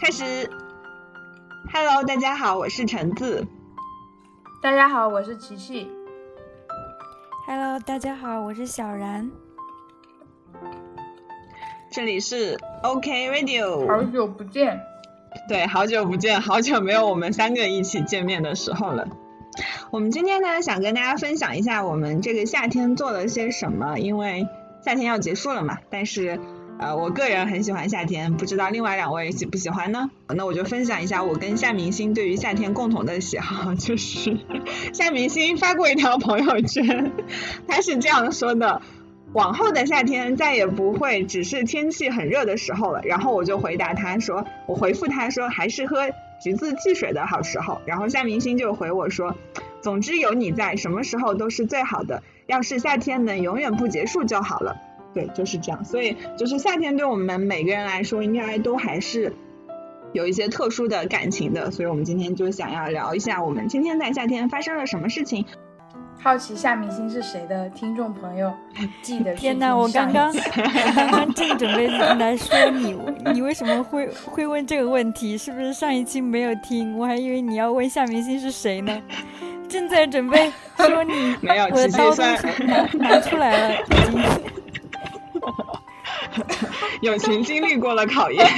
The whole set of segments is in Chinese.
开始。Hello，大家好，我是橙子。大家好，我是琪琪。Hello，大家好，我是小然。这里是 OK Radio。好久不见。对，好久不见，好久没有我们三个一起见面的时候了。我们今天呢，想跟大家分享一下我们这个夏天做了些什么，因为夏天要结束了嘛。但是。呃，我个人很喜欢夏天，不知道另外两位喜不喜欢呢？那我就分享一下我跟夏明星对于夏天共同的喜好，就是夏明星发过一条朋友圈，他是这样说的：往后的夏天再也不会只是天气很热的时候了。然后我就回答他说，我回复他说还是喝橘子汽水的好时候。然后夏明星就回我说，总之有你在，什么时候都是最好的。要是夏天能永远不结束就好了。对，就是这样。所以，就是夏天对我们每个人来说，应该都还是有一些特殊的感情的。所以我们今天就想要聊一下，我们今天在夏天发生了什么事情。好奇夏明星是谁的听众朋友，记得天哪！我刚刚 刚刚正准备来说你，你为什么会会问这个问题？是不是上一期没有听？我还以为你要问夏明星是谁呢。正在准备说你，没有，我的刀都拿拿出来了，已经。友情经历过了考验。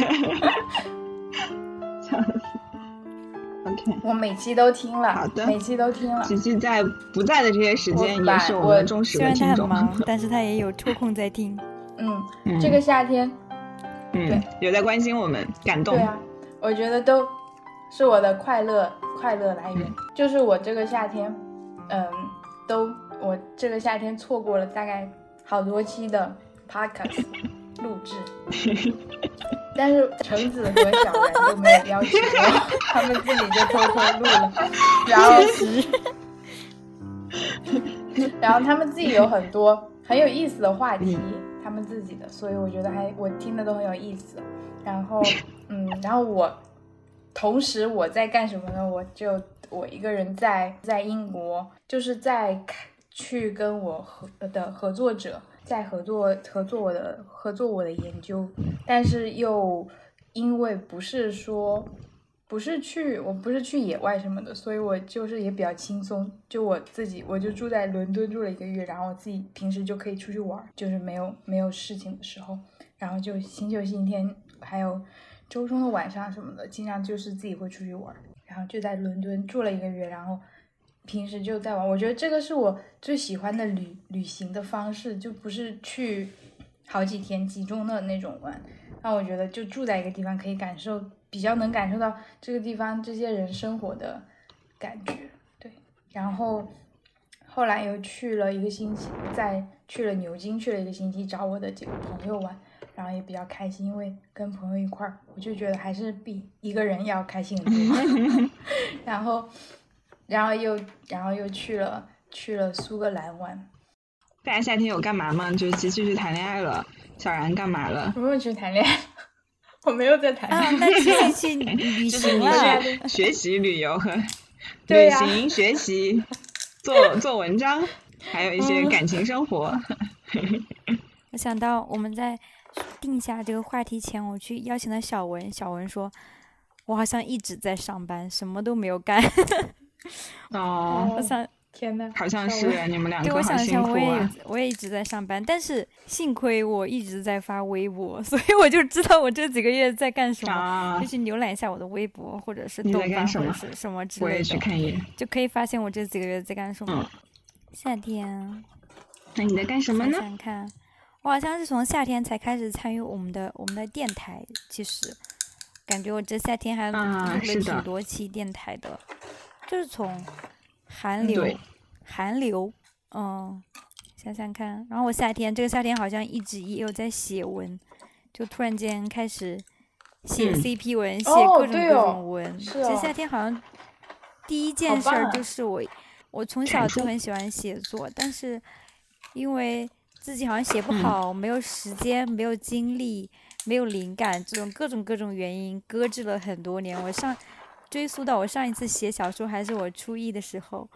OK，我每期都听了，好的，每期都听了。琪琪在不在的这些时间也是我们忠实的听众。虽然他很忙，但是他也有抽空在听。嗯，这个夏天，嗯，有在关心我们，感动。对啊，我觉得都是我的快乐快乐来源。就是我这个夏天，嗯，都我这个夏天错过了大概好多期的。Podcast 录制，但是橙子和小然都没有邀请我，他们自己就偷偷录了。然后，然后他们自己有很多很有意思的话题，他们自己的，所以我觉得还我听的都很有意思。然后，嗯，然后我同时我在干什么呢？我就我一个人在在英国，就是在去跟我合的合作者。在合作合作我的合作我的研究，但是又因为不是说不是去我不是去野外什么的，所以我就是也比较轻松。就我自己，我就住在伦敦住了一个月，然后我自己平时就可以出去玩，就是没有没有事情的时候，然后就星期六星期天还有周中的晚上什么的，经常就是自己会出去玩，然后就在伦敦住了一个月，然后。平时就在玩，我觉得这个是我最喜欢的旅旅行的方式，就不是去好几天集中的那种玩。那我觉得就住在一个地方，可以感受比较能感受到这个地方这些人生活的感觉。对，然后后来又去了一个星期，在去了牛津，去了一个星期找我的几个朋友玩，然后也比较开心，因为跟朋友一块儿，我就觉得还是比一个人要开心很多。然后。然后又，然后又去了去了苏格兰玩。大家夏天有干嘛吗？就琪琪去谈恋爱了，小然干嘛了？我没有去谈恋爱，我没有在谈。啊，那 琪琪去旅行了。学习、旅游和 旅行、学习、做做文章，还有一些感情生活。我想到我们在定下这个话题前，我去邀请了小文。小文说：“我好像一直在上班，什么都没有干。” 哦，我想，天呐，好像是你们两个好辛苦啊！我也我也一直在上班，但是幸亏我一直在发微博，所以我就知道我这几个月在干什么。就去浏览一下我的微博，或者是豆瓣，或者是什么之类的，就可以发现我这几个月在干什么。夏天，那你在干什么呢？想想看，我好像是从夏天才开始参与我们的我们的电台，其实感觉我这夏天还录了挺多期电台的。就是从寒流，寒流，嗯，想想看，然后我夏天这个夏天好像一直也有在写文，就突然间开始写 CP 文，写各种各种文。其实夏天好像第一件事儿就是我，我从 小就很喜欢写作，但是因为自己好像写不好，没有时间，没有精力，没有灵感，这种各种各种原因搁置了很多年。我上。追溯到我上一次写小说还是我初一的时候，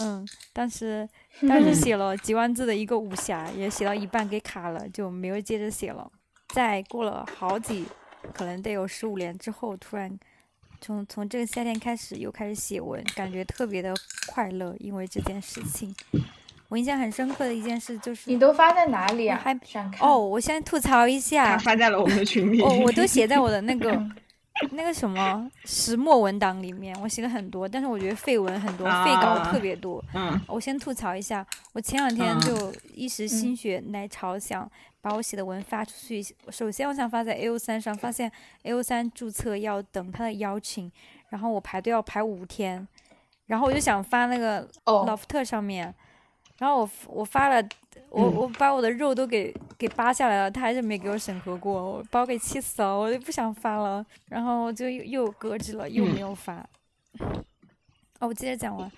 嗯，当时当时 写了几万字的一个武侠，也写到一半给卡了，就没有接着写了。再过了好几可能得有十五年之后，突然从从这个夏天开始又开始写文，感觉特别的快乐，因为这件事情。我印象很深刻的一件事就是，你都发在哪里啊？还哦，我先吐槽一下，发在了我们的群里。哦，我都写在我的那 个那个什么石墨文档里面，我写了很多，但是我觉得废文很多，废稿特别多。嗯，我先吐槽一下，我前两天就一时心血来潮，想把我写的文发出去。首先，我想发在 A O 三上，发现 A O 三注册要等他的邀请，然后我排队要排五天，然后我就想发那个 Loft 上面。然后我我发了，我我把我的肉都给给扒下来了，他还是没给我审核过，我把我给气死了，我就不想发了，然后就又又搁置了，又没有发。哦，我接着讲完。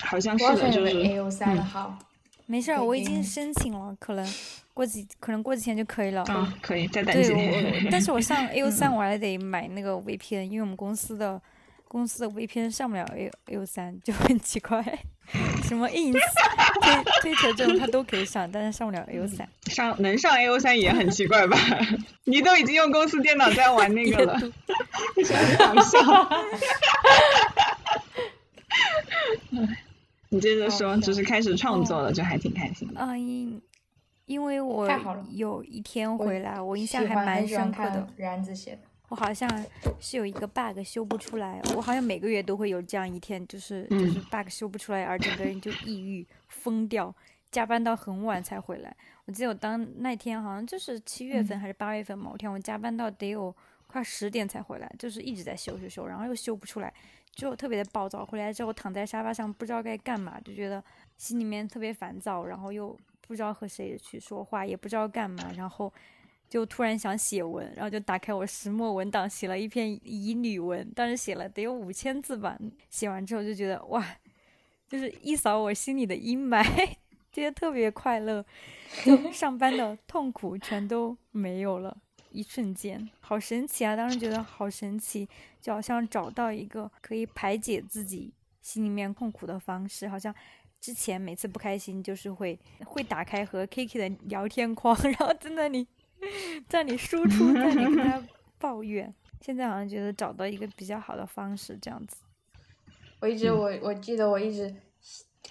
好像是的，就是 A O 三的号。没事儿，我已经申请了，可能过几可能过几天就可以了。嗯，可以再等几天。但是我上 A O 三我还得买那个 VPN，因为我们公司的。公司的 VPN 上不了 A A 三就很奇怪，什么 ins 推推特这种它都可以上，但是上不了 A O 三。上能上 A O 三也很奇怪吧？你都已经用公司电脑在玩那个了，很搞 笑。你接着说，只是开始创作了，就还挺开心的。嗯，因因为我有一天回来，我印象还蛮深刻的。然子写的。我好像是有一个 bug 修不出来，我好像每个月都会有这样一天，就是就是 bug 修不出来，而整个人就抑郁 疯掉，加班到很晚才回来。我记得我当那天好像就是七月份还是八月份某天，我加班到得有快十点才回来，就是一直在修修修，然后又修不出来，就特别的暴躁。回来之后躺在沙发上不知道该干嘛，就觉得心里面特别烦躁，然后又不知道和谁去说话，也不知道干嘛，然后。就突然想写文，然后就打开我石墨文档，写了一篇乙女文，当时写了得有五千字吧。写完之后就觉得哇，就是一扫我心里的阴霾，觉得特别快乐，就 上班的痛苦全都没有了，一瞬间，好神奇啊！当时觉得好神奇，就好像找到一个可以排解自己心里面痛苦的方式，好像之前每次不开心就是会会打开和 Kiki 的聊天框，然后在那里。在你输出，在你跟他抱怨，现在好像觉得找到一个比较好的方式，这样子。我一直我我记得我一直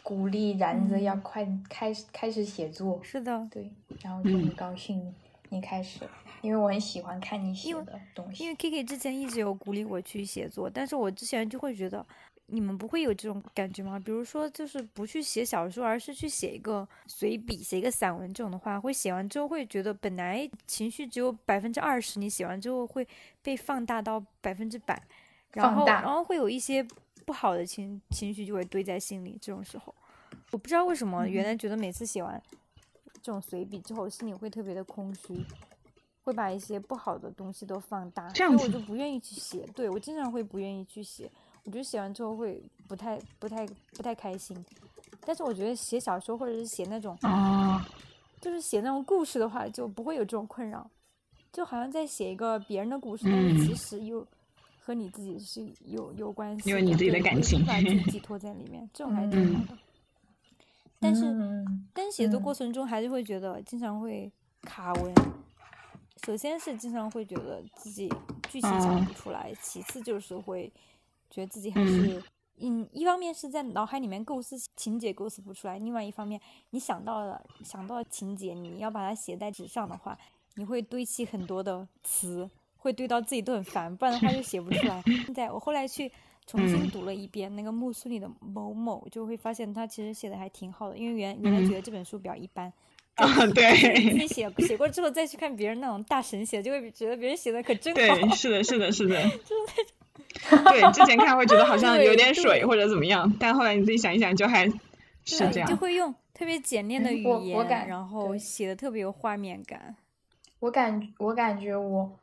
鼓励然子要快开始开始写作。是的，对，然后就很高兴你开始，因为我很喜欢看你写的东西。因为 Kiki 之前一直有鼓励我去写作，但是我之前就会觉得。你们不会有这种感觉吗？比如说，就是不去写小说，而是去写一个随笔、写一个散文这种的话，会写完之后会觉得本来情绪只有百分之二十，你写完之后会被放大到百分之百，然后然后会有一些不好的情情绪就会堆在心里。这种时候，我不知道为什么，原来觉得每次写完这种随笔之后，心里会特别的空虚，会把一些不好的东西都放大，所以我就不愿意去写。对我经常会不愿意去写。我觉得写完之后会不太、不太、不太开心，但是我觉得写小说或者是写那种，就是写那种故事的话，就不会有这种困扰，就好像在写一个别人的故事，但是其实又和你自己是有有关系，因为你自己的感情，把自己寄 托在里面，这种还挺好的。但是，但写作过程中还是会觉得经常会卡文，首先是经常会觉得自己剧情讲不出来，其次就是会。觉得自己还是，嗯，一方面是在脑海里面构思情节构思不出来，另外一方面你想到了想到情节，你要把它写在纸上的话，你会堆砌很多的词，会堆到自己都很烦，不然的话就写不出来。现 在我后来去重新读了一遍那个木苏里的某某，就会发现他其实写的还挺好的，因为原原来觉得这本书比较一般。啊，对，自己写写过之后再去看别人那种大神写，就会觉得别人写的可真好。对，是的，是的，是的，就是那种。对，之前看会觉得好像有点水或者怎么样，但后来你自己想一想，就还是这样。就会用特别简练的语言，然后写的特别有画面感。我感我感觉我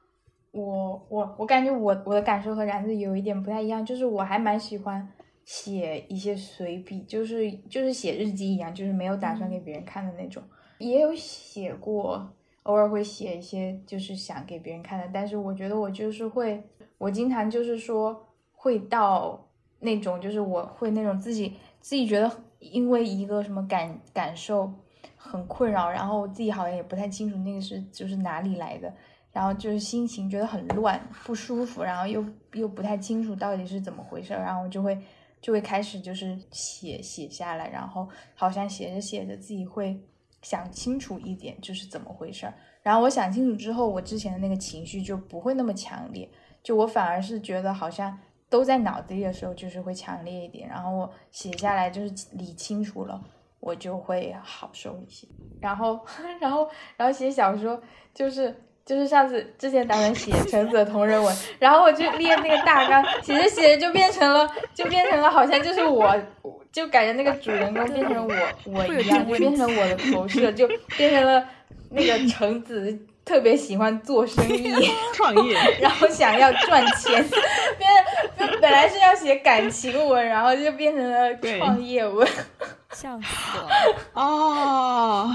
我我我感觉我我的感受和然子有一点不太一样，就是我还蛮喜欢写一些随笔，就是就是写日记一样，就是没有打算给别人看的那种。也有写过，偶尔会写一些就是想给别人看的，但是我觉得我就是会。我经常就是说会到那种，就是我会那种自己自己觉得因为一个什么感感受很困扰，然后自己好像也不太清楚那个是就是哪里来的，然后就是心情觉得很乱不舒服，然后又又不太清楚到底是怎么回事，然后我就会就会开始就是写写下来，然后好像写着写着自己会想清楚一点，就是怎么回事。然后我想清楚之后，我之前的那个情绪就不会那么强烈，就我反而是觉得好像都在脑子里的时候就是会强烈一点，然后我写下来就是理清楚了，我就会好受一些。然后 然后然后写小说就是。就是上次之前打算写橙子的同人文，然后我就列那个大纲，写着写着就变成了，就变成了好像就是我，就感觉那个主人公变成我我一样，就变成我的投射，就变成了那个橙子特别喜欢做生意 创业，然后想要赚钱，变本本来是要写感情文，然后就变成了创业文，笑死了哦。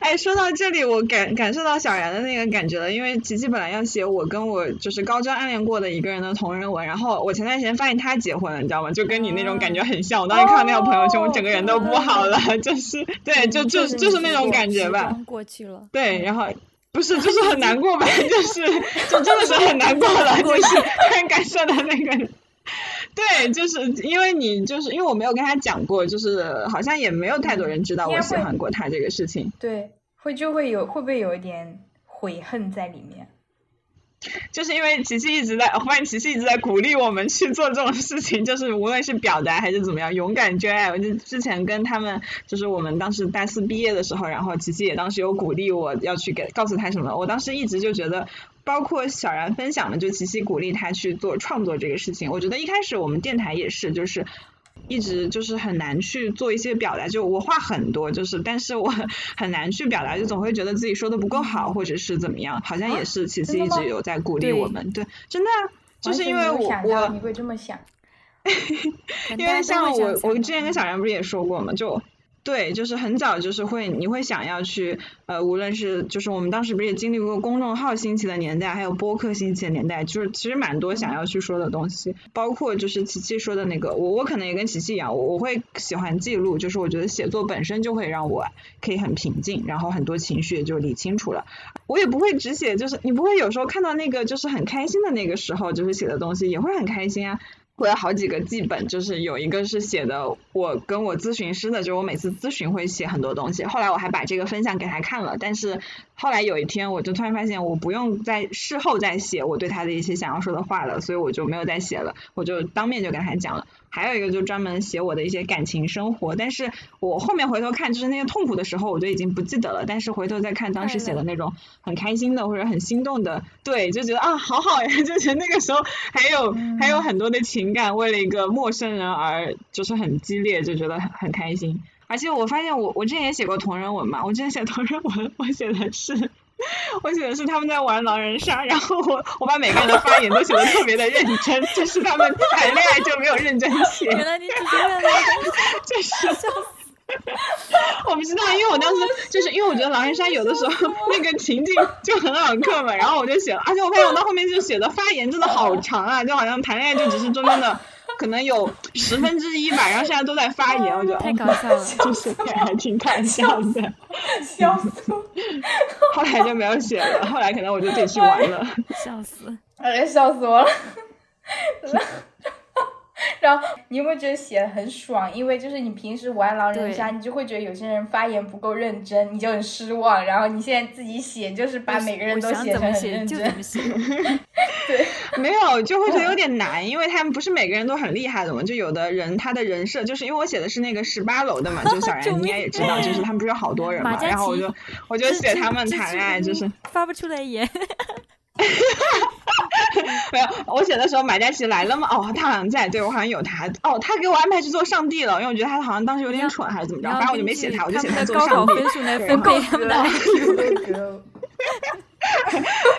哎，说到这里，我感感受到小然的那个感觉了，因为琪琪本来要写我跟我就是高中暗恋过的一个人的同人文，然后我前段时间发现他结婚了，你知道吗？就跟你那种感觉很像。我当时看到那条朋友圈，我整个人都不好了，就是对，就就就是那种感觉吧。过去了。对，然后不是，就是很难过吧？就是，就真的是很难过了，就是很感受到那个。对，就是因为你就是因为我没有跟他讲过，就是好像也没有太多人知道我喜欢过他这个事情。对，会就会有会不会有一点悔恨在里面？就是因为琪琪一直在，我发现琪琪一直在鼓励我们去做这种事情，就是无论是表达还是怎么样，勇敢追爱。我就之前跟他们，就是我们当时大四毕业的时候，然后琪琪也当时有鼓励我要去给告诉他什么，我当时一直就觉得。包括小然分享的，就琪琪鼓励他去做创作这个事情。我觉得一开始我们电台也是，就是一直就是很难去做一些表达。就我话很多，就是但是我 很难去表达，就总会觉得自己说的不够好，或者是怎么样。好像也是琪琪一直有在鼓励我们，对，真的，就是因为我我你会这么想，因为像我我之前跟小然不是也说过嘛，就。对，就是很早就是会，你会想要去，呃，无论是就是我们当时不是也经历过公众号兴起的年代，还有播客兴起的年代，就是其实蛮多想要去说的东西，包括就是琪琪说的那个，我我可能也跟琪琪一样，我我会喜欢记录，就是我觉得写作本身就会让我可以很平静，然后很多情绪也就理清楚了，我也不会只写，就是你不会有时候看到那个就是很开心的那个时候，就是写的东西也会很开心啊。我有好几个记本，就是有一个是写的我跟我咨询师的，就是我每次咨询会写很多东西。后来我还把这个分享给他看了，但是后来有一天我就突然发现我不用在事后再写我对他的一些想要说的话了，所以我就没有再写了，我就当面就跟他讲了。还有一个就专门写我的一些感情生活，但是我后面回头看，就是那些痛苦的时候，我就已经不记得了。但是回头再看当时写的那种很开心的或者很心动的，对，就觉得啊，好好呀，就觉得那个时候还有还有很多的情感，为了一个陌生人而就是很激烈，就觉得很很开心。而且我发现我我之前也写过同人文嘛，我之前写同人文，我写的是。我写的是他们在玩狼人杀，然后我我把每个人的发言都写的特别的认真，就是他们谈恋爱就没有认真写。原来你只是为了 就是，我不知道，因为我当时就是因为我觉得狼人杀有的时候那个情境就很好刻嘛，然后我就写了，而且我发现我到后面就写的发言真的好长啊，就好像谈恋爱就只是中间的。可能有十分之一吧，然后现在都在发言，我觉得太搞笑了，就是还挺搞笑的，笑死！后来就没有写了，后来可能我就自己去玩了，笑死！哎，笑死我了！然后你有没有觉得写的很爽？因为就是你平时玩狼人杀，你就会觉得有些人发言不够认真，你就很失望。然后你现在自己写，就是把每个人都写成很认真。对，没有就会觉得有点难，因为他们不是每个人都很厉害的嘛。就有的人他的人设，就是因为我写的是那个十八楼的嘛，就小然你应该也知道，就是他们不是有好多人嘛，然后我就我就写他们谈恋爱，就是发不出来言。没有，我写的时候马嘉祺来了吗？哦，他好像在，对我好像有他。哦，他给我安排去做上帝了，因为我觉得他好像当时有点蠢还是怎么着，反正我就没写他，我就写他做上帝。分配他们的。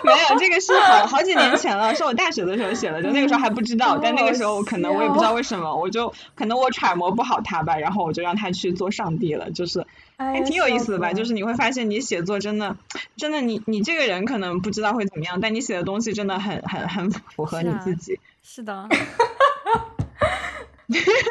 没有，这个是好好几年前了，是我大学的时候写的，就那个时候还不知道，但那个时候可能我也不知道为什么，我就可能我揣摩不好他吧，然后我就让他去做上帝了，就是还挺有意思的吧，就是你会发现你写作真的真的你你这个人可能不知道会怎么样，但你写的东西真的很很很符合你自己。是的。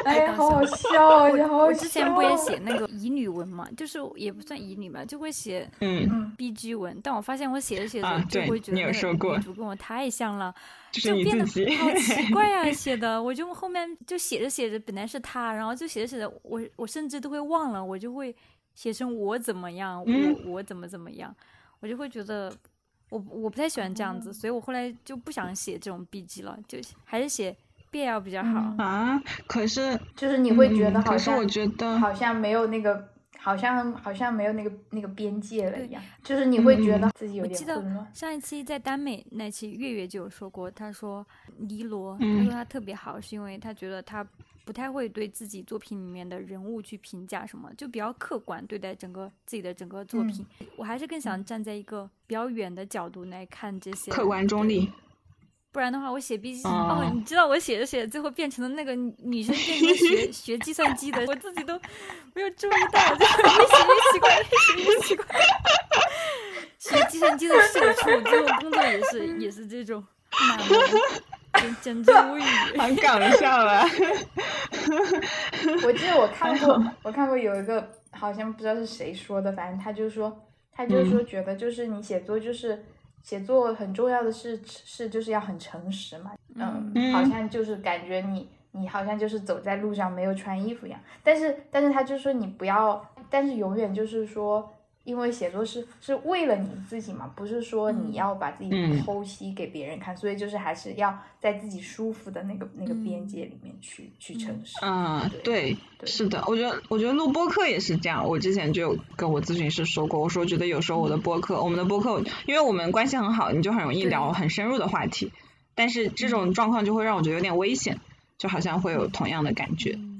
哎，好好笑啊！我好我之前不也写 那个乙女文嘛，就是也不算乙女吧，就会写嗯 B G 文。但我发现我写着写着就会觉得那个女主跟我太像了，就变得好奇怪啊！写的，我就后面就写着写着，本来是他，然后就写着写着，我我甚至都会忘了，我就会写成我怎么样，我我怎么怎么样，我就会觉得我我不太喜欢这样子，所以我后来就不想写这种笔记了，就还是写。BL 比较好啊，可是就是你会觉得好像，我觉得好像没有那个，好像好像没有那个那个边界了一样，就是你会觉得自己有点混乱。上一期在耽美那期，月月就有说过，他说尼罗，他说他特别好，是因为他觉得他不太会对自己作品里面的人物去评价什么，就比较客观对待整个自己的整个作品。我还是更想站在一个比较远的角度来看这些，客观中立。不然的话，我写笔记哦，你知道我写着写着，最后变成了那个女生变成学 学计算机的，我自己都没有注意到，就越写越奇怪，越写越奇怪。学计算机的社畜，最后工作也是也是这种，简简直无语，很搞笑了。我记得我看过，我看过有一个好像不知道是谁说的，反正他就说，他就说觉得就是你写作就是。写作很重要的是是就是要很诚实嘛，嗯，好像就是感觉你你好像就是走在路上没有穿衣服一样，但是但是他就说你不要，但是永远就是说。因为写作是是为了你自己嘛，不是说你要把自己剖析给别人看，所以就是还是要在自己舒服的那个那个边界里面去去诚实。嗯，对，是的，我觉得我觉得录播客也是这样。我之前就跟我咨询师说过，我说觉得有时候我的播客，我们的播客，因为我们关系很好，你就很容易聊很深入的话题，但是这种状况就会让我觉得有点危险，就好像会有同样的感觉。嗯，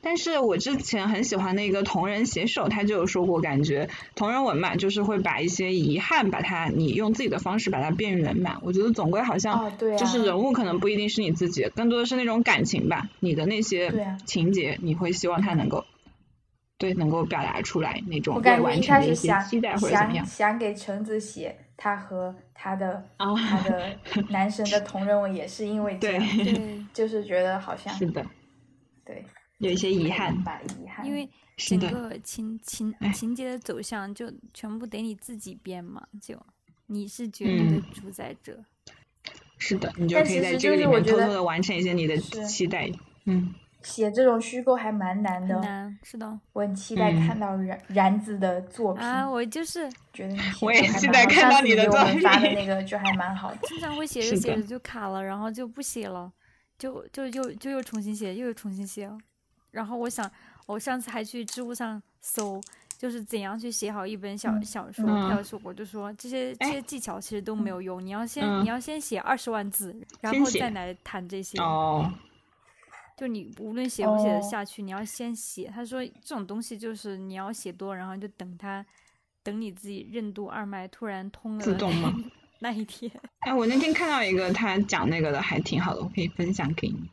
但是我之前很喜欢那个同人写手，他就有说过，感觉同人文嘛，就是会把一些遗憾，把它你用自己的方式把它变圆满。我觉得总归好像，就是人物可能不一定是你自己，更多的是那种感情吧，你的那些情节，你会希望他能够，对，能够表达出来那种未完成的一些期待或者怎么样。想给橙子写他和他的 他的男神的同人文，也是因为这样，就是觉得好像是的，对。有一些遗憾吧，遗憾，因为整个情情情节的走向就全部得你自己编嘛，就你是绝对的主宰者。是的，你就可以在这个里面偷偷的完成一些你的期待。嗯，写这种虚构还蛮难的，难是的。我很期待看到然然子的作品啊，我就是觉得我也期待看到你的作品，发的那个就还蛮好的。经常会写着写着就卡了，然后就不写了，就就又就又重新写，又又重新写。然后我想，我上次还去知乎上搜，就是怎样去写好一本小小说。他说我就说这些这些技巧其实都没有用，你要先你要先写二十万字，然后再来谈这些。哦。就你无论写不写得下去，你要先写。他说这种东西就是你要写多，然后就等他，等你自己任督二脉突然通了。自动吗？那一天。哎，我那天看到一个他讲那个的，还挺好的，我可以分享给你。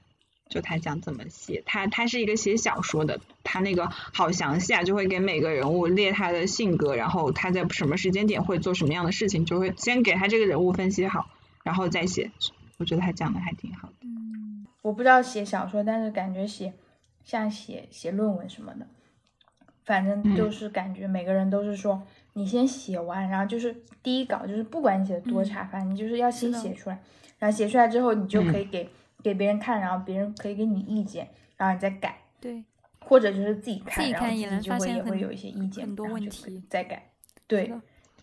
就他讲怎么写，他他是一个写小说的，他那个好详细啊，就会给每个人物列他的性格，然后他在什么时间点会做什么样的事情，就会先给他这个人物分析好，然后再写。我觉得他讲的还挺好的。嗯，我不知道写小说，但是感觉写像写写论文什么的，反正就是感觉每个人都是说，你先写完，然后就是第一稿，就是不管你写的多差，反正你就是要先写出来，然后写出来之后，你就可以给。给别人看，然后别人可以给你意见，然后你再改。对。或者就是自己看，然后自己就会也会有一些意见，很多问题再改。对。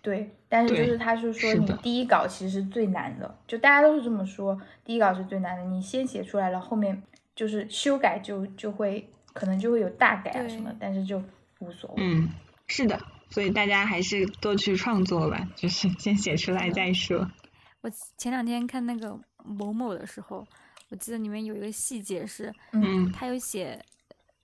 对。但是就是他是说，你第一稿其实是最难的，就大家都是这么说，第一稿是最难的。你先写出来了，后面就是修改就就会可能就会有大改啊什么，但是就无所谓。嗯，是的，所以大家还是多去创作吧，就是先写出来再说。我前两天看那个某某的时候。我记得里面有一个细节是，嗯，他有写，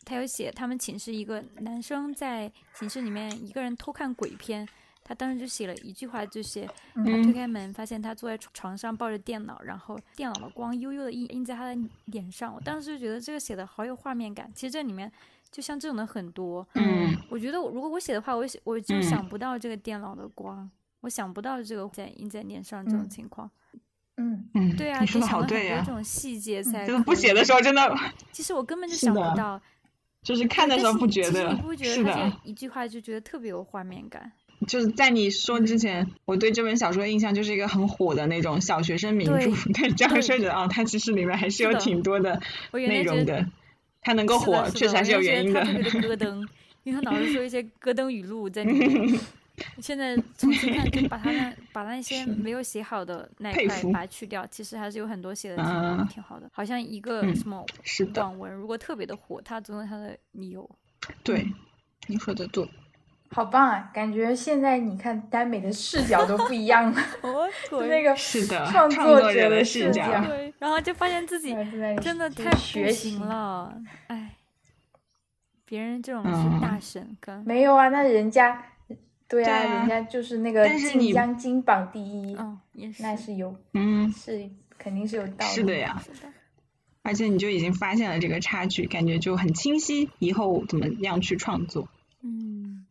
他有写他们寝室一个男生在寝室里面一个人偷看鬼片，他当时就写了一句话，就写他推开门发现他坐在床上抱着电脑，然后电脑的光悠悠的映映在他的脸上。我当时就觉得这个写的好有画面感。其实这里面就像这种的很多，嗯，我觉得如果我写的话，我写我就想不到这个电脑的光，我想不到这个在印在脸上这种情况。嗯嗯嗯，对啊，你说的好对呀。这种细节才就是不写的时候真的，其实我根本就想不到。就是看的时候不觉得，是的，一句话就觉得特别有画面感。就是在你说之前，我对这本小说的印象就是一个很火的那种小学生名著。对，这样说着啊，它其实里面还是有挺多的内容的。它能够火，确实还是有原因的。特别的咯噔，因为他老是说一些咯噔语录在里面。现在重新看，就把他那 把那些没有写好的那一块把它去掉，其实还是有很多写的挺挺好的。好像一个什么网文，如果特别的火，它总有它的理由。对，你说的对。好棒啊！感觉现在你看耽美的视角都不一样了。就那个是的，创作者的视角。对，然后就发现自己 真的太不行了，哎。别人这种是大神，跟没有啊，那人家。对啊，人家就是那个晋江金榜第一，那是有，嗯，是肯定是有道理。是的呀，而且你就已经发现了这个差距，感觉就很清晰，以后怎么样去创作。嗯。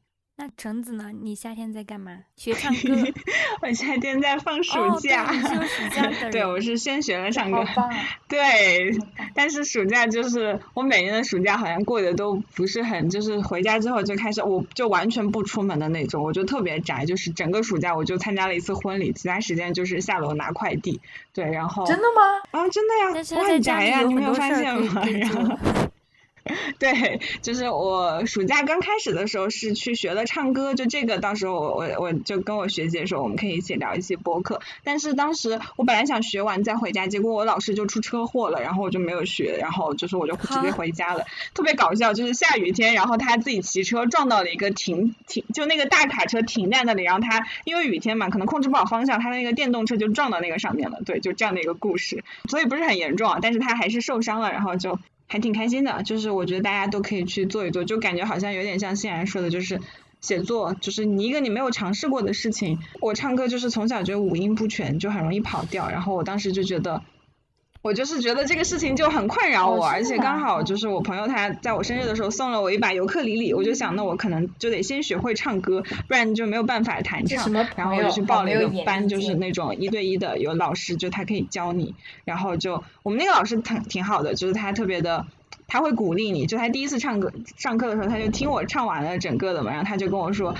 那橙子呢？你夏天在干嘛？学唱歌。我夏天在放暑假。哦，对，暑假对，我是先学了唱歌。对，但是暑假就是我每年的暑假好像过得都不是很，就是回家之后就开始，我就完全不出门的那种，我就特别宅，就是整个暑假我就参加了一次婚礼，其他时间就是下楼拿快递。对，然后。真的吗？啊，真的呀！我很宅呀，你没有发现吗？然后。对，就是我暑假刚开始的时候是去学了唱歌，就这个到时候我我我就跟我学姐说，我们可以一起聊一期播客。但是当时我本来想学完再回家，结果我老师就出车祸了，然后我就没有学，然后就是我就直接回家了。特别搞笑，就是下雨天，然后他自己骑车撞到了一个停停，就那个大卡车停在那里，然后他因为雨天嘛，可能控制不好方向，他的那个电动车就撞到那个上面了。对，就这样的一个故事，所以不是很严重，啊，但是他还是受伤了，然后就。还挺开心的，就是我觉得大家都可以去做一做，就感觉好像有点像欣然说的，就是写作，就是你一个你没有尝试过的事情。我唱歌就是从小觉得五音不全，就很容易跑调，然后我当时就觉得。我就是觉得这个事情就很困扰我，而且刚好就是我朋友他在我生日的时候送了我一把尤克里里，我就想那我可能就得先学会唱歌，不然就没有办法弹唱。然后我就去报了一个班，就是那种一对一的，有老师就他可以教你。然后就我们那个老师挺挺好的，就是他特别的，他会鼓励你。就他第一次唱歌上课的时候，他就听我唱完了整个的嘛，然后他就跟我说。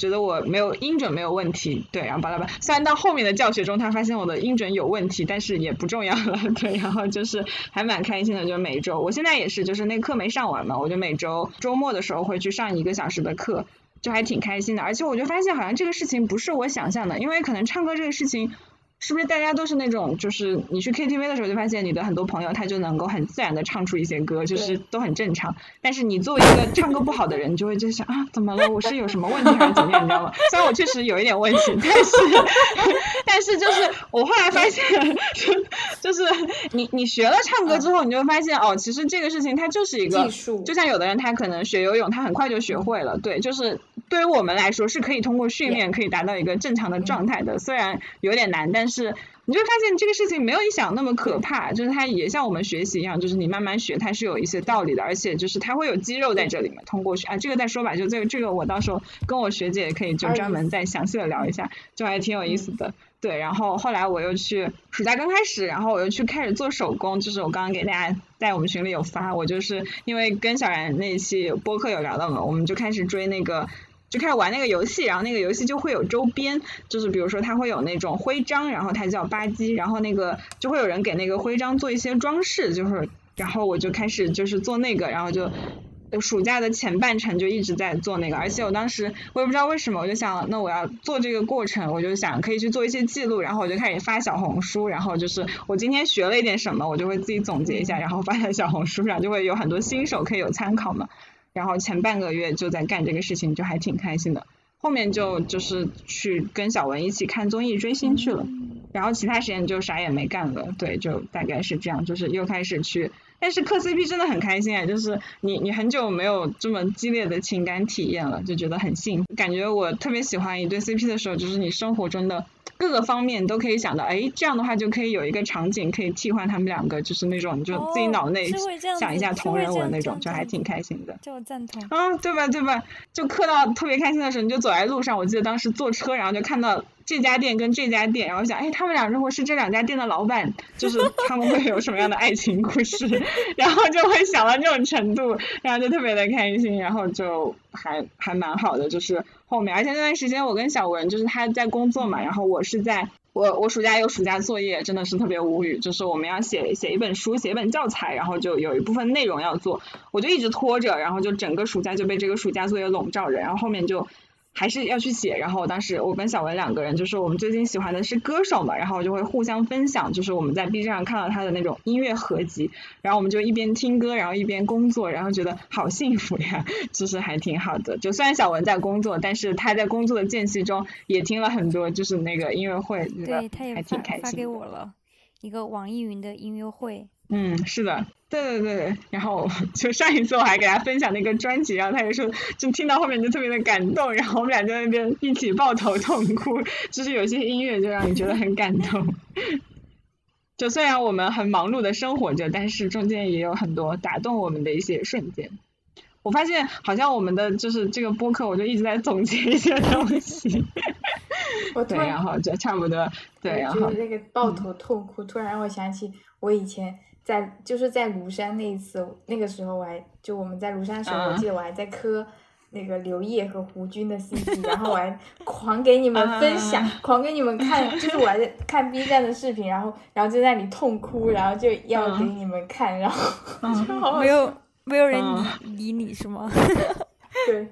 觉得我没有音准没有问题，对，然后巴拉巴，虽然到后面的教学中他发现我的音准有问题，但是也不重要了，对，然后就是还蛮开心的，就每周，我现在也是，就是那课没上完嘛，我就每周周末的时候会去上一个小时的课，就还挺开心的，而且我就发现好像这个事情不是我想象的，因为可能唱歌这个事情。是不是大家都是那种，就是你去 KTV 的时候就发现你的很多朋友他就能够很自然的唱出一些歌，就是都很正常。但是你作为一个唱歌不好的人，就会就想啊，怎么了？我是有什么问题还是怎么样？你知道吗？虽然我确实有一点问题，但是 但是就是我后来发现，就是 你你学了唱歌之后，你就会发现哦，其实这个事情它就是一个技术，就像有的人他可能学游泳，他很快就学会了。对，就是对于我们来说是可以通过训练可以达到一个正常的状态的，虽然有点难，但是。你就会发现这个事情没有你想那么可怕，就是它也像我们学习一样，就是你慢慢学，它是有一些道理的，而且就是它会有肌肉在这里面。通过学啊，这个再说吧，就这个这个我到时候跟我学姐也可以就专门再详细的聊一下，就还挺有意思的。对，然后后来我又去暑假刚开始，然后我又去开始做手工，就是我刚刚给大家在我们群里有发，我就是因为跟小然那期播客有聊到嘛，我们就开始追那个。就开始玩那个游戏，然后那个游戏就会有周边，就是比如说它会有那种徽章，然后它叫吧唧，然后那个就会有人给那个徽章做一些装饰，就是然后我就开始就是做那个，然后就暑假的前半程就一直在做那个，而且我当时我也不知道为什么，我就想那我要做这个过程，我就想可以去做一些记录，然后我就开始发小红书，然后就是我今天学了一点什么，我就会自己总结一下，然后发在小红书上，就会有很多新手可以有参考嘛。然后前半个月就在干这个事情，就还挺开心的。后面就就是去跟小文一起看综艺追星去了，然后其他时间就啥也没干了。对，就大概是这样，就是又开始去。但是磕 CP 真的很开心啊，就是你你很久没有这么激烈的情感体验了，就觉得很幸福。感觉我特别喜欢一对 CP 的时候，就是你生活中的。各个方面都可以想到，哎，这样的话就可以有一个场景可以替换他们两个，就是那种就自己脑内想一下同人文那种，就还挺开心的。就我赞同。啊，对吧对吧？就磕到特别开心的时候，你就走在路上，我记得当时坐车，然后就看到。这家店跟这家店，然后想，哎，他们俩如果是这两家店的老板，就是 他们会有什么样的爱情故事？然后就会想到这种程度，然后就特别的开心，然后就还还蛮好的，就是后面，而且那段时间我跟小文就是他在工作嘛，然后我是在。我我暑假有暑假作业，真的是特别无语。就是我们要写写一本书，写一本教材，然后就有一部分内容要做，我就一直拖着，然后就整个暑假就被这个暑假作业笼罩着，然后后面就。还是要去写，然后我当时我跟小文两个人，就是我们最近喜欢的是歌手嘛，然后就会互相分享，就是我们在 B 站上看到他的那种音乐合集，然后我们就一边听歌，然后一边工作，然后觉得好幸福呀，就是还挺好的。就虽然小文在工作，但是他在工作的间隙中也听了很多，就是那个音乐会，对，他也发发给我了一个网易云的音乐会。嗯，是的，对对对，然后就上一次我还给他分享那个专辑，然后他也说，就听到后面就特别的感动，然后我们俩在那边一起抱头痛哭，就是有些音乐就让你觉得很感动。就虽然我们很忙碌的生活着，但是中间也有很多打动我们的一些瞬间。我发现好像我们的就是这个播客，我就一直在总结一些东西。对，然后就差不多，对，然后那个抱头痛哭，突然让我想起我以前。在就是在庐山那一次，那个时候我还就我们在庐山的时候，我记得我还在磕那个刘烨和胡军的 CP，然后我还狂给你们分享，狂给你们看，就是我还在 看 B 站的视频，然后然后就在那里痛哭，然后就要给你们看，然后 没有没有人理理你是吗？对，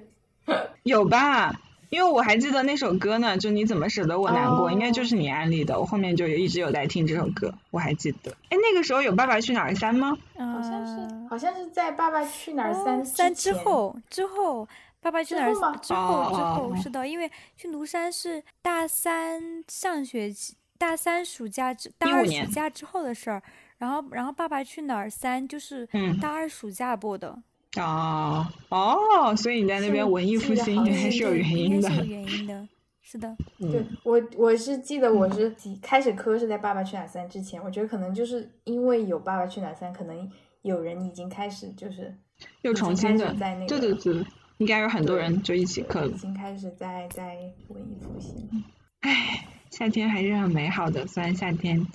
有吧。因为我还记得那首歌呢，就你怎么舍得我难过，应该就是你安利的。我后面就一直有在听这首歌，我还记得。哎，那个时候有《爸爸去哪儿三》吗？好像是，好像是在《爸爸去哪儿三》三之后，之后《爸爸去哪儿》之后之后是的，因为去庐山是大三上学期，大三暑假之大二暑假之后的事儿。然后，然后《爸爸去哪儿三》就是大二暑假播的。哦哦，所以你在那边文艺复兴 还是有原因的，是有原因的，是的。对我我是记得我是开始磕是在《爸爸去哪儿三》之前，我觉得可能就是因为有《爸爸去哪儿三》，可能有人已经开始就是又重新的在那个，对对对，应该有很多人就一起磕了，已经开始在在文艺复兴。唉，夏天还是很美好的，虽然夏天。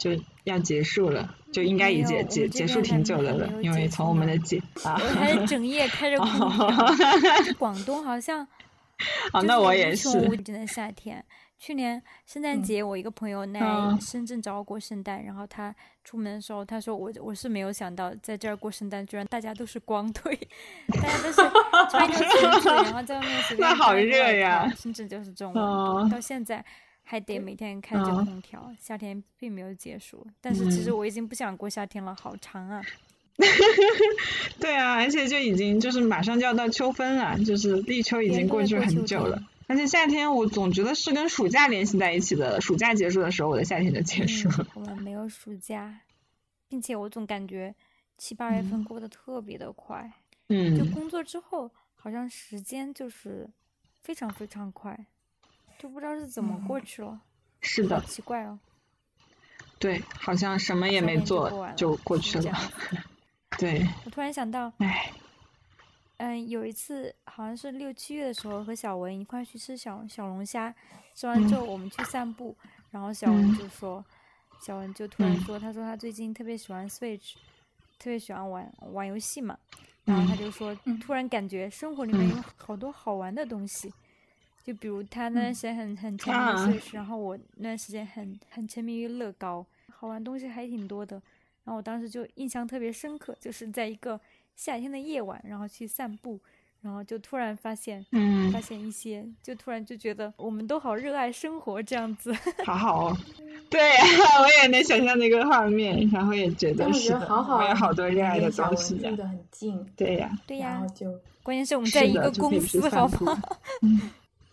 就要结束了，就应该已结结结束挺久的了，因为从我们的节啊，还整夜开着空调。广东好像，啊，那我也是。无尽的夏天，去年圣诞节我一个朋友来深圳找我过圣诞，然后他出门的时候他说我我是没有想到在这儿过圣诞居然大家都是光腿，大家都是穿一条裙子，然后在外面随 便。那好热呀！深圳就是这种温度，到现在。还得每天开着空调，夏天并没有结束。但是其实我已经不想过夏天了，好长啊！对啊，而且就已经就是马上就要到秋分了，就是立秋已经过去很久了。而且夏天我总觉得是跟暑假联系在一起的，暑假结束的时候，我的夏天就结束了。我们没有暑假，并且我总感觉七八月份过得特别的快。嗯。就工作之后，好像时间就是非常非常快。就不知道是怎么过去了，是的，奇怪哦。对，好像什么也没做就过去了。对。我突然想到，哎，嗯，有一次好像是六七月的时候，和小文一块去吃小小龙虾，吃完之后我们去散步，然后小文就说，小文就突然说，他说他最近特别喜欢 Switch，特别喜欢玩玩游戏嘛，然后他就说，突然感觉生活里面有好多好玩的东西。就比如他那段时间很很沉迷 Switch，然后我那段时间很很沉迷于乐高，好玩东西还挺多的。然后我当时就印象特别深刻，就是在一个夏天的夜晚，然后去散步，然后就突然发现，嗯，发现一些，就突然就觉得我们都好热爱生活这样子。好好哦，对，我也能想象那个画面，然后也觉得是的，我有好多热爱的东西呀。住的很近，对呀，对呀，然后就关键是我们在一个公司，好吗？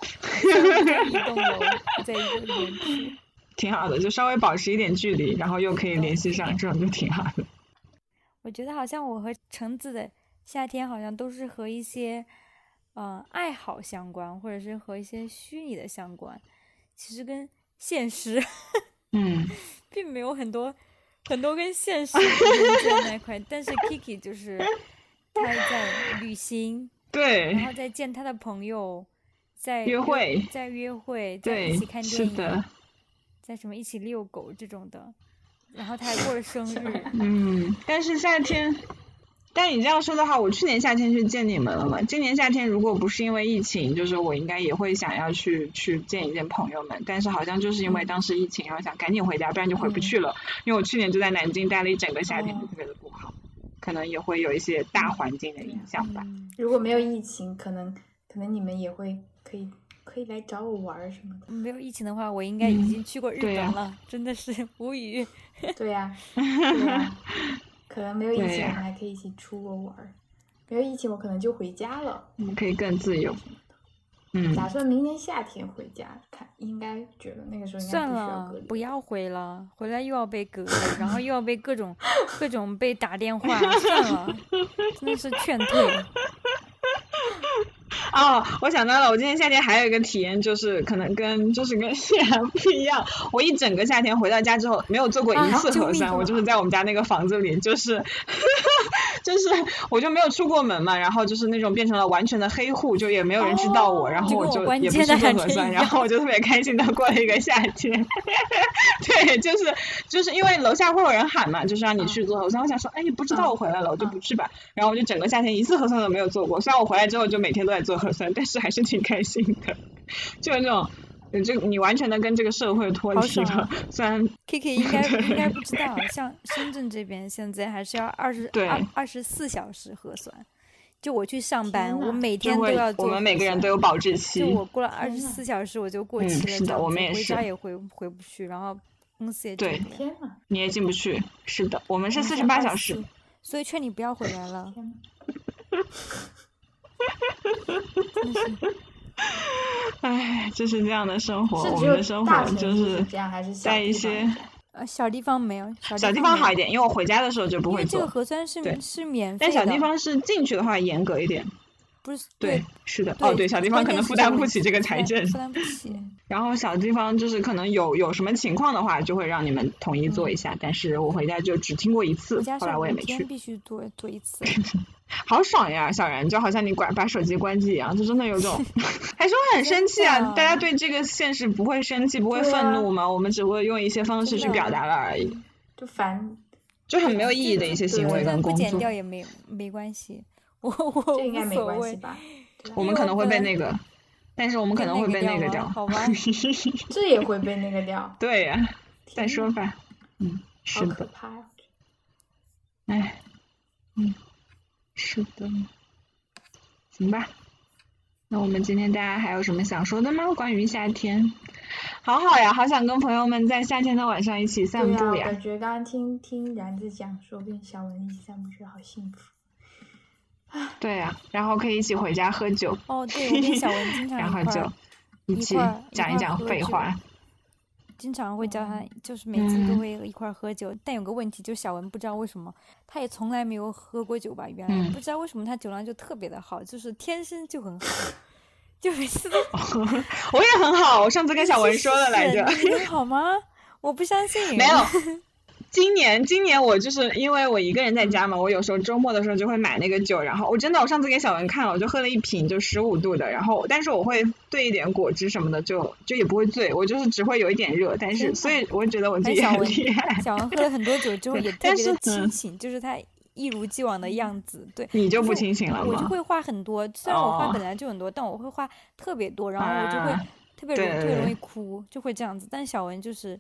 一栋楼在一个园区，挺好的，就稍微保持一点距离，然后又可以联系上，这种就挺好的。我觉得好像我和橙子的夏天好像都是和一些嗯爱好相关，或者是和一些虚拟的相关。其实跟现实，嗯，并没有很多很多跟现实连接那块。但是 Kiki 就是他在旅行，对，然后再见他的朋友。在约会，在约会，在一起看电影，在什么一起遛狗这种的，然后他还过了生日。嗯，但是夏天，但你这样说的话，我去年夏天去见你们了嘛？今年夏天如果不是因为疫情，就是我应该也会想要去去见一见朋友们，但是好像就是因为当时疫情，然后想赶紧回家，不然就回不去了。因为我去年就在南京待了一整个夏天，就特别的不好，可能也会有一些大环境的影响吧。如果没有疫情，可能可能你们也会。可以可以来找我玩什么的。没有疫情的话，我应该已经去过日本了，真的是无语。对呀，对呀，可能没有疫情，我们还可以一起出国玩。没有疫情，我可能就回家了。我们可以更自由。嗯。打算明年夏天回家，看应该觉得那个时候应该不需要隔离。不要回了，回来又要被隔离，然后又要被各种 各种被打电话，算了，真的是劝退。哦，我想到了，我今年夏天还有一个体验，就是可能跟就是跟西安不一样。我一整个夏天回到家之后，没有做过一次核酸，我就是在我们家那个房子里，就是就是我就没有出过门嘛，然后就是那种变成了完全的黑户，就也没有人知道我，然后我就也不去做核酸，然后我就特别开心的过了一个夏天。对，就是就是因为楼下会有人喊嘛，就是让你去做核酸，我想说，哎，你不知道我回来了，我就不去吧。然后我就整个夏天一次核酸都没有做过，虽然我回来之后就每天都在做核酸，但是还是挺开心的，就是那种，这你完全的跟这个社会脱离了。虽然 Kiki 应该应该 不知道，像深圳这边现在还是要二十二二十四小时核酸。就我去上班，我每天都要做。我们每个人都有保质期。就我过了二十四小时，我就过期了。是的，我们也是。回家也回回不去，然后公司也对。你也进不去。是的，我们是四十八小时。所以劝你不要回来了。唉，就是这样的生活，我们的生活就是在一些 呃小地方没有，小地方好一点，因为我回家的时候就不会做。这个核酸是是免费的，但小地方是进去的话严格一点。不是对，是的，哦对，小地方可能负担不起这个财政，负担不起。然后小地方就是可能有有什么情况的话，就会让你们统一做一下。但是我回家就只听过一次，后来我也没去。必须做做一次。好爽呀，小然，就好像你管把手机关机一样，就真的有种，还是会很生气啊。大家对这个现实不会生气，不会愤怒吗？我们只会用一些方式去表达了而已。就烦，就很没有意义的一些行为跟工作。不剪掉也没没关系。我我应该没关系吧？我们可能会被那个，但是我们可能会被那个掉，好 吧？这也会被那个掉。对呀，再说吧。嗯，是的。可怕呀！哎，嗯，是的。行吧，那我们今天大家还有什么想说的吗？关于夏天，好好呀，好想跟朋友们在夏天的晚上一起散步呀。感觉刚刚听听然子讲说跟小文一起散步，觉得好幸福。对呀，然后可以一起回家喝酒。哦，对，我跟小文经 常然后就一起讲一讲废话。经常会叫他，就是每次都会一块喝酒。但有个问题，就小文不知道为什么，他也从来没有喝过酒吧。原来不知道为什么他酒量就特别的好，就是天生就很好，就每次都。我也很好，我上次跟小文说了来着。你好吗？我不相信。没有。今年，今年我就是因为我一个人在家嘛，我有时候周末的时候就会买那个酒，然后我真的，我上次给小文看了，我就喝了一瓶，就十五度的，然后但是我会兑一点果汁什么的，就就也不会醉，我就是只会有一点热，但是所以我觉得我自己很厉害。小文喝了很多酒之后也特别的清醒，就是他一如既往的样子，对。你就不清醒了吗？我就会画很多，虽然我画本来就很多，但我会画特别多，然后我就会。特别容特别容易哭，就会这样子。但小文就是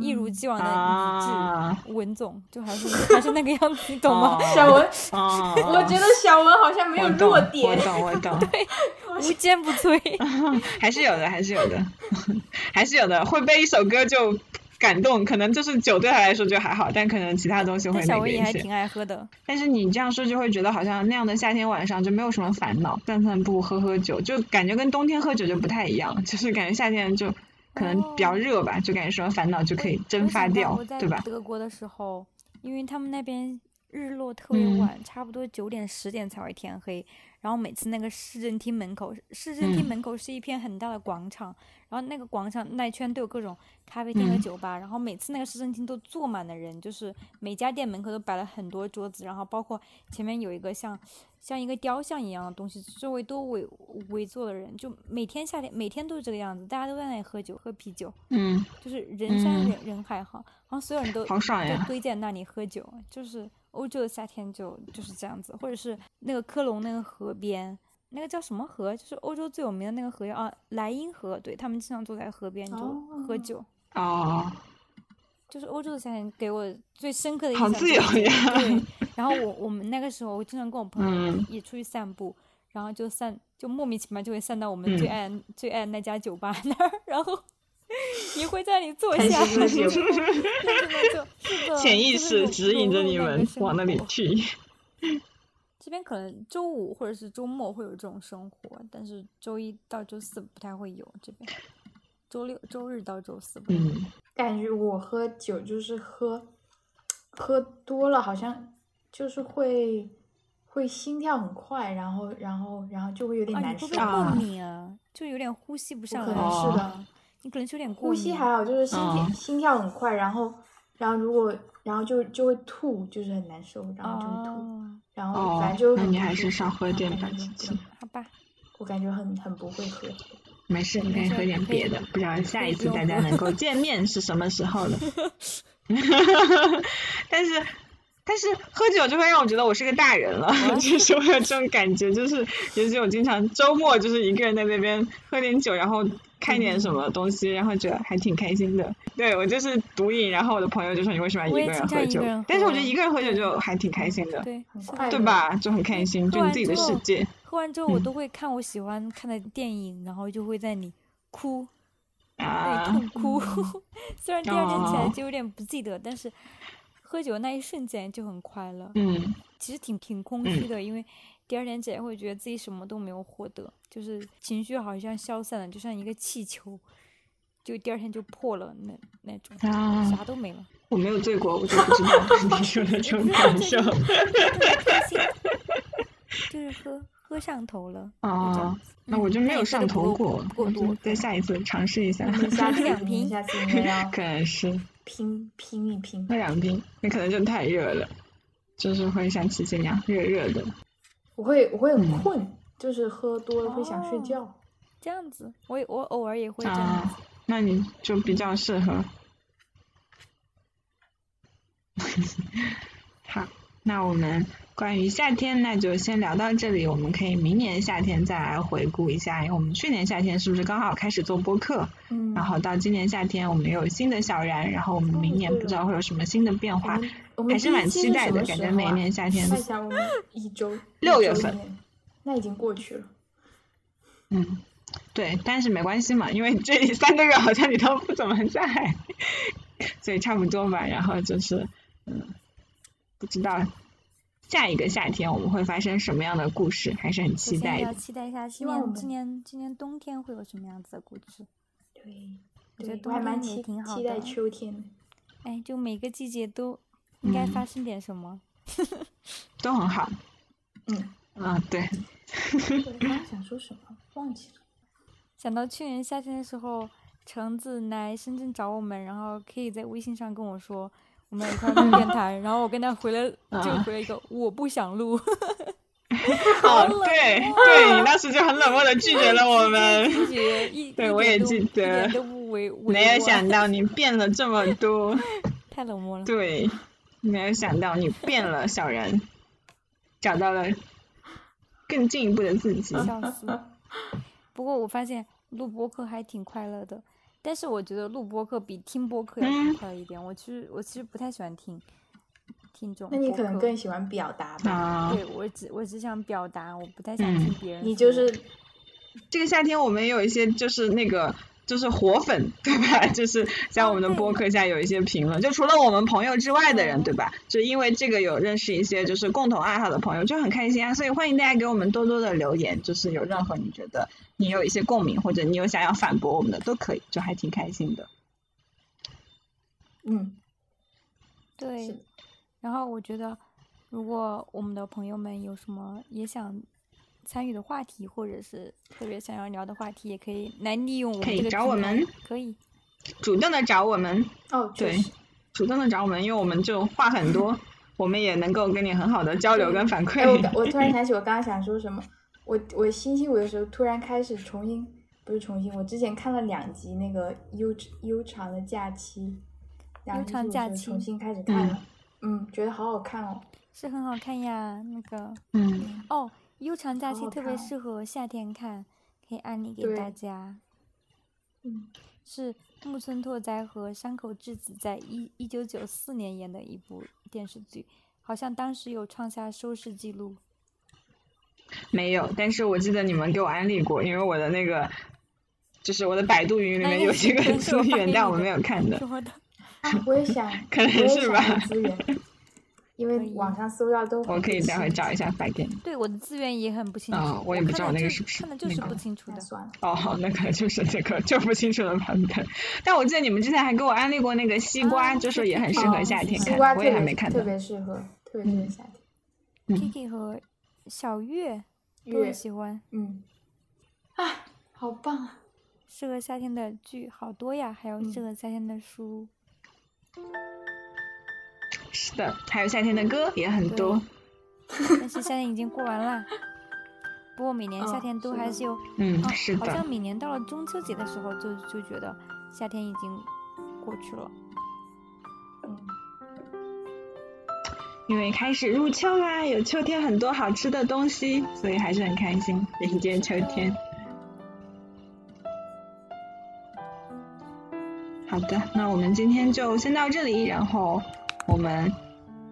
一如既往的理智、文总，就还是还是那个样子，你懂吗？小文，我觉得小文好像没有弱点。我懂，我懂。对，无坚不摧。还是有的，还是有的，还是有的。会背一首歌就。感动，可能就是酒对他来说就还好，但可能其他东西会那个一些。还挺爱喝的。但是你这样说就会觉得好像那样的夏天晚上就没有什么烦恼，散散步、喝喝酒，就感觉跟冬天喝酒就不太一样，就是感觉夏天就可能比较热吧，就感觉什么烦恼就可以蒸发掉，对吧？德国的时候，因为他们那边日落特别晚，差不多九点十点才会天黑。然后每次那个市政厅门口，市政厅门口是一片很大的广场，然后那个广场那一圈都有各种咖啡店和酒吧，然后每次那个市政厅都坐满了人，就是每家店门口都摆了很多桌子，然后包括前面有一个像像一个雕像一样的东西，周围都围围坐的人，就每天夏天每天都是这个样子，大家都在那里喝酒喝啤酒，嗯，就是人山人人海哈，然后所有人都好爽呀，都堆在那里喝酒，就是。欧洲的夏天就就是这样子，或者是那个科隆那个河边，那个叫什么河？就是欧洲最有名的那个河啊，莱茵河。对他们经常坐在河边就喝酒。哦。就是欧洲的夏天给我最深刻的印象。好自由呀。对。然后我我们那个时候我经常跟我朋友也出去散步，然后就散就莫名其妙就会散到我们最爱最爱那家酒吧那儿，然后。你会在里坐下，潜意识指引着你们往那里去。这边可能周五或者是周末会有这种生活，但是周一到周四不太会有。这边周六周日到周四不会有。嗯，感觉我喝酒就是喝喝多了，好像就是会会心跳很快，然后然后然后就会有点难受啊，就有点呼吸不上来。可能是的。你可能有点呼吸还好，就是心跳心跳很快，然后然后如果然后就就会吐，就是很难受，然后就会吐，然后反正就那你还是少喝点吧，好吧？我感觉很很不会喝。没事，你可以喝点别的，不知道下一次大家能够 见面是什么时候了。但是但是喝酒就会让我觉得我是个大人了，就是我有这种感觉，就是尤其我经常周末就是一个人在那边喝点酒，然后。看点什么东西，然后觉得还挺开心的。对我就是毒瘾，然后我的朋友就说你为什么要一个人喝酒？但是我觉得一个人喝酒就还挺开心的，对，对吧？就很开心，就你自己的世界。喝完之后，我都会看我喜欢看的电影，然后就会在你哭，啊，痛哭。虽然第二天起来就有点不记得，但是喝酒那一瞬间就很快乐。嗯，其实挺挺空虚的，因为。第二天起来会觉得自己什么都没有获得，就是情绪好像消散了，就像一个气球，就第二天就破了那那种，啥都没了。我没有醉过，我就不知道你说的这种 感受。就是喝喝上头了。啊，那我就没有上头过，过多，再下一次尝试一下。下次 两瓶，下次应该要可能是拼拼一拼。喝两瓶，那可能就太热了，就是会像琪琪那样热热的。我会我会很困，就是喝多了会想睡觉，这样子，我我偶尔也会这样。那你就比较适合。好，那我们关于夏天，那就先聊到这里。我们可以明年夏天再来回顾一下，因为我们去年夏天是不是刚好开始做播客？嗯。然后到今年夏天，我们有新的小然，然后我们明年不知道会有什么新的变化。还是蛮期待的，感觉每一年夏天。看一下我们一周六月份，那已经过去了。嗯，对，但是没关系嘛，因为这里三个月好像你都不怎么在，所以差不多吧。然后就是，嗯，不知道下一个夏天我们会发生什么样的故事，还是很期待的。期待一下，今年今年今年冬天会有什么样子的故事？对，我觉得冬天也挺好的。期待秋天。哎，就每个季节都。应该发生点什么？都很好。嗯。啊，对。我刚 刚想说什么？忘记了。想到去年夏天的时候，橙子来深圳找我们，然后可以在微信上跟我说我们一块录电 台，然后我跟他回了，就回了一个我不想录。哦，对对，你当时就很冷漠的拒绝了我们。拒绝一，对我也记得。没有想到你变了这么多。太冷漠了。对。没有想到你变了，小人，找到了更进一步的自己。笑死！不过我发现录播课还挺快乐的，但是我觉得录播课比听播课要快一点。我其实我其实不太喜欢听听众。那你可能更喜欢表达吧？对，我只我只想表达，我不太想听别人。你就是这个夏天，我们有一些就是那个。就是活粉，对吧？就是在我们的播客下有一些评论，就除了我们朋友之外的人，对吧？就因为这个有认识一些就是共同爱好的朋友，就很开心啊！所以欢迎大家给我们多多的留言，就是有任何你觉得你有一些共鸣，或者你有想要反驳我们的都可以，就还挺开心的。嗯，对。然后我觉得如果我们的朋友们有什么也想参与的话题，或者是特别想要聊的话题，也可以来利用我们可以找我们，可以主动的找我们。哦，对，主动的找我们，因为我们就话很多，我们也能够跟你很好的交流跟反馈。我 我突然想起我刚刚想说什么，我我星期五的时候突然开始重新，不是重新，我之前看了两集那个悠悠长的假期，悠长假期重新开始看了，嗯，觉得好好看哦。是很好看呀，那个，嗯，哦，悠长假期特别适合夏天看，可以安利给大家。嗯，是木村拓哉和山口智子在一一九九四年演的一部电视剧，好像当时有创下收视记录。没有，但是我记得你们给我安利过，因为我的那个，就是我的百度云里面有这个资源，但我没有看的。我也想，可能是吧。因为网上搜到都，我可以待会找一下发给你。对，我的资源也很不清楚。啊，我也不知道那个是不是。看的就是不清楚的。算了哦，好，那可能就是这个就不清楚的版本。但我记得你们之前还给我安利过那个西瓜，就说也很适合夏天看，我也还没看到。特别适合，特别适合夏天。Kiki 和小月都很喜欢。嗯。啊，好棒啊！适合夏天的剧好多呀，还有适合夏天的书。是的，还有夏天的歌也很多。但是夏天已经过完了，不过每年夏天都还是有。嗯，是的。好像每年到了中秋节的时候，就就觉得夏天已经过去了。嗯。因为开始入秋啦，有秋天很多好吃的东西，所以还是很开心迎接秋天。好的，那我们今天就先到这里，然后。我们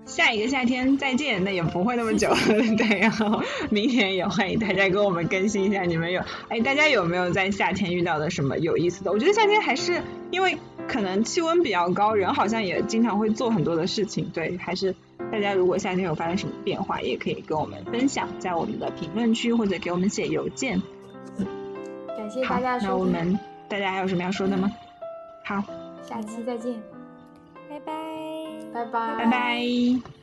下一个夏天再见，那也不会那么久，对。然后明年也欢迎大家跟我们更新一下，你们有哎，大家有没有在夏天遇到的什么有意思的？我觉得夏天还是因为可能气温比较高，人好像也经常会做很多的事情，对。还是大家如果夏天有发生什么变化，也可以跟我们分享，在我们的评论区或者给我们写邮件。感谢大家那我们大家还有什么要说的吗？好，下期再见。拜拜，拜拜，